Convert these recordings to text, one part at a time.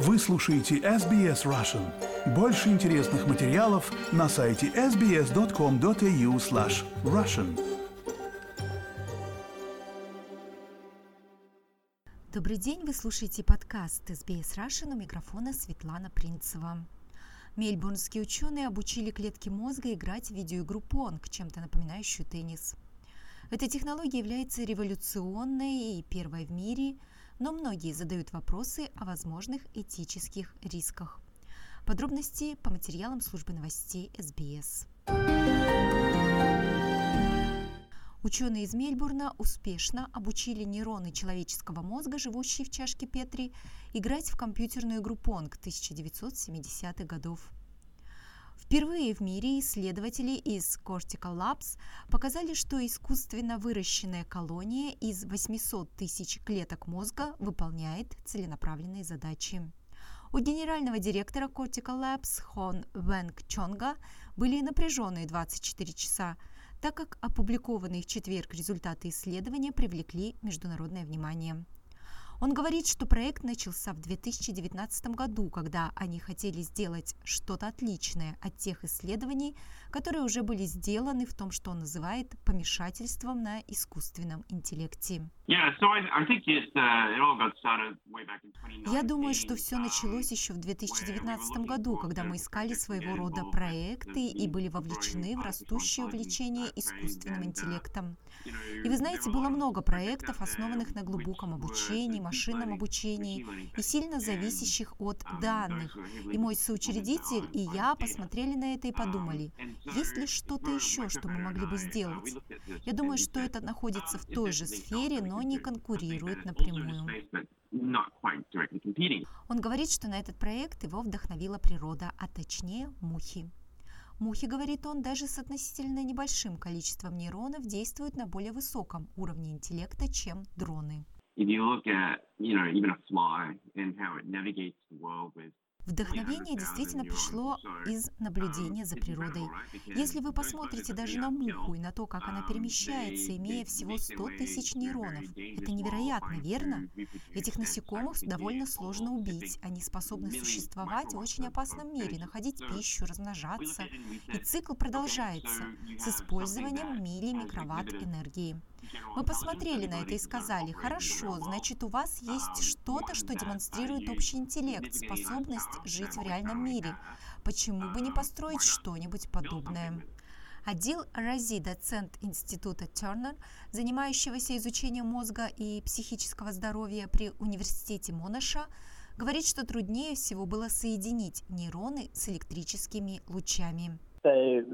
Вы слушаете SBS Russian. Больше интересных материалов на сайте sbs.com.au slash russian. Добрый день, вы слушаете подкаст SBS Russian у микрофона Светлана Принцева. Мельбурнские ученые обучили клетки мозга играть в видеоигру Понг, чем-то напоминающую теннис. Эта технология является революционной и первой в мире – но многие задают вопросы о возможных этических рисках. Подробности по материалам службы новостей СБС. Ученые из Мельбурна успешно обучили нейроны человеческого мозга, живущие в чашке Петри, играть в компьютерную игру Понг 1970-х годов. Впервые в мире исследователи из Cortical Labs показали, что искусственно выращенная колония из 800 тысяч клеток мозга выполняет целенаправленные задачи. У генерального директора Cortical Labs Хон Вэнг Чонга были напряженные 24 часа, так как опубликованные в четверг результаты исследования привлекли международное внимание. Он говорит, что проект начался в 2019 году, когда они хотели сделать что-то отличное от тех исследований, которые уже были сделаны в том, что он называет помешательством на искусственном интеллекте. Uh, Я думаю, что все um, началось еще в 2019 году, когда мы искали своего рода проекты и были вовлечены в растущее увлечение искусственным интеллектом. И вы знаете, было много проектов, основанных на глубоком обучении, машинном обучении и сильно зависящих от данных. И мой соучредитель и я посмотрели на это и подумали, есть ли что-то еще, что мы могли бы сделать? Я думаю, что это находится в той же сфере, но не конкурирует напрямую. Он говорит, что на этот проект его вдохновила природа, а точнее мухи. Мухи, говорит он, даже с относительно небольшим количеством нейронов действуют на более высоком уровне интеллекта, чем дроны. If you look at, you know, even a fly and how it navigates the world with Вдохновение действительно пришло из наблюдения за природой. Если вы посмотрите даже на муху и на то, как она перемещается, имея всего 100 тысяч нейронов, это невероятно, верно? Этих насекомых довольно сложно убить. Они способны существовать в очень опасном мире, находить пищу, размножаться. И цикл продолжается с использованием миллимикроватт энергии. Мы посмотрели на это и сказали, хорошо, значит у вас есть что-то, что демонстрирует общий интеллект, способность жить в реальном мире. Почему бы не построить что-нибудь подобное? Адил Рази, доцент Института Тернер, занимающегося изучением мозга и психического здоровья при Университете Монаша, говорит, что труднее всего было соединить нейроны с электрическими лучами. So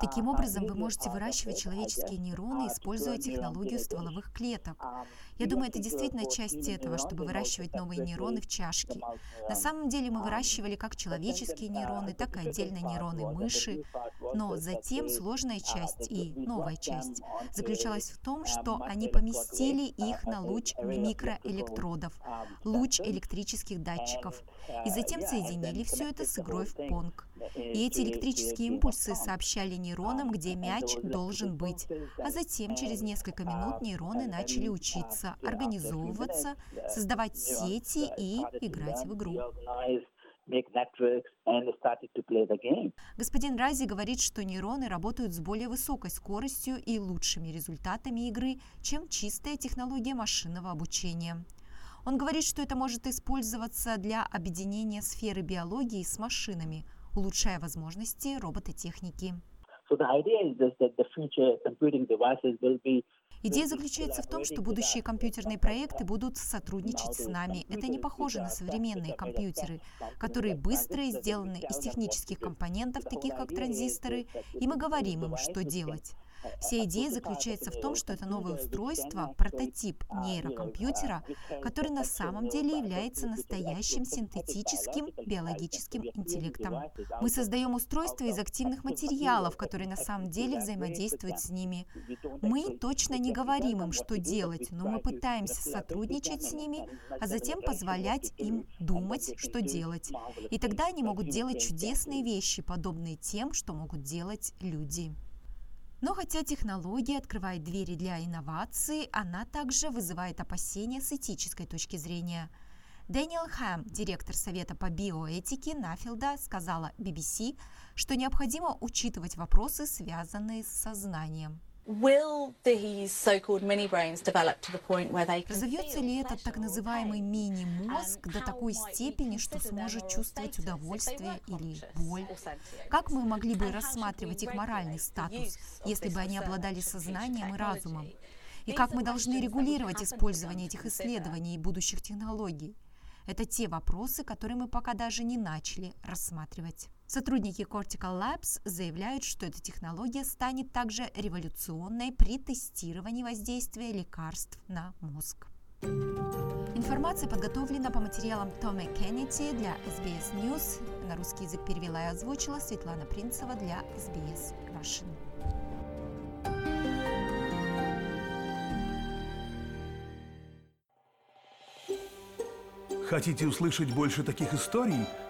Таким образом, вы можете выращивать человеческие нейроны, используя технологию стволовых клеток. Я думаю, это действительно часть этого, чтобы выращивать новые нейроны в чашке. На самом деле мы выращивали как человеческие нейроны, так и отдельно нейроны мыши. Но затем сложная часть и новая часть заключалась в том, что они поместили их на луч микроэлектродов, луч электрических датчиков, и затем соединили все это с игрой в понг. И эти электрические импульсы сообщали нейронам, где мяч должен быть. А затем, через несколько минут, нейроны начали учиться, организовываться, создавать сети и играть в игру. Господин Рази говорит, что нейроны работают с более высокой скоростью и лучшими результатами игры, чем чистая технология машинного обучения. Он говорит, что это может использоваться для объединения сферы биологии с машинами, улучшая возможности робототехники. Идея заключается в том, что будущие компьютерные проекты будут сотрудничать с нами. Это не похоже на современные компьютеры, которые быстро сделаны из технических компонентов, таких как транзисторы, и мы говорим им, что делать. Вся идея заключается в том, что это новое устройство, прототип нейрокомпьютера, который на самом деле является настоящим синтетическим биологическим интеллектом. Мы создаем устройство из активных материалов, которые на самом деле взаимодействуют с ними. Мы точно не говорим им, что делать, но мы пытаемся сотрудничать с ними, а затем позволять им думать, что делать. И тогда они могут делать чудесные вещи, подобные тем, что могут делать люди. Но хотя технология открывает двери для инноваций, она также вызывает опасения с этической точки зрения. Дэниел Хэм, директор Совета по биоэтике Нафилда, сказала BBC, что необходимо учитывать вопросы, связанные с сознанием. Разовьется ли этот так называемый мини-мозг до такой степени, что сможет чувствовать удовольствие или боль? Как мы могли бы рассматривать их моральный статус, если бы они обладали сознанием и разумом? И как мы должны регулировать использование этих исследований и будущих технологий? Это те вопросы, которые мы пока даже не начали рассматривать. Сотрудники Cortical Labs заявляют, что эта технология станет также революционной при тестировании воздействия лекарств на мозг. Информация подготовлена по материалам Тома Кеннети для SBS News. На русский язык перевела и озвучила Светлана Принцева для SBS Russian. Хотите услышать больше таких историй?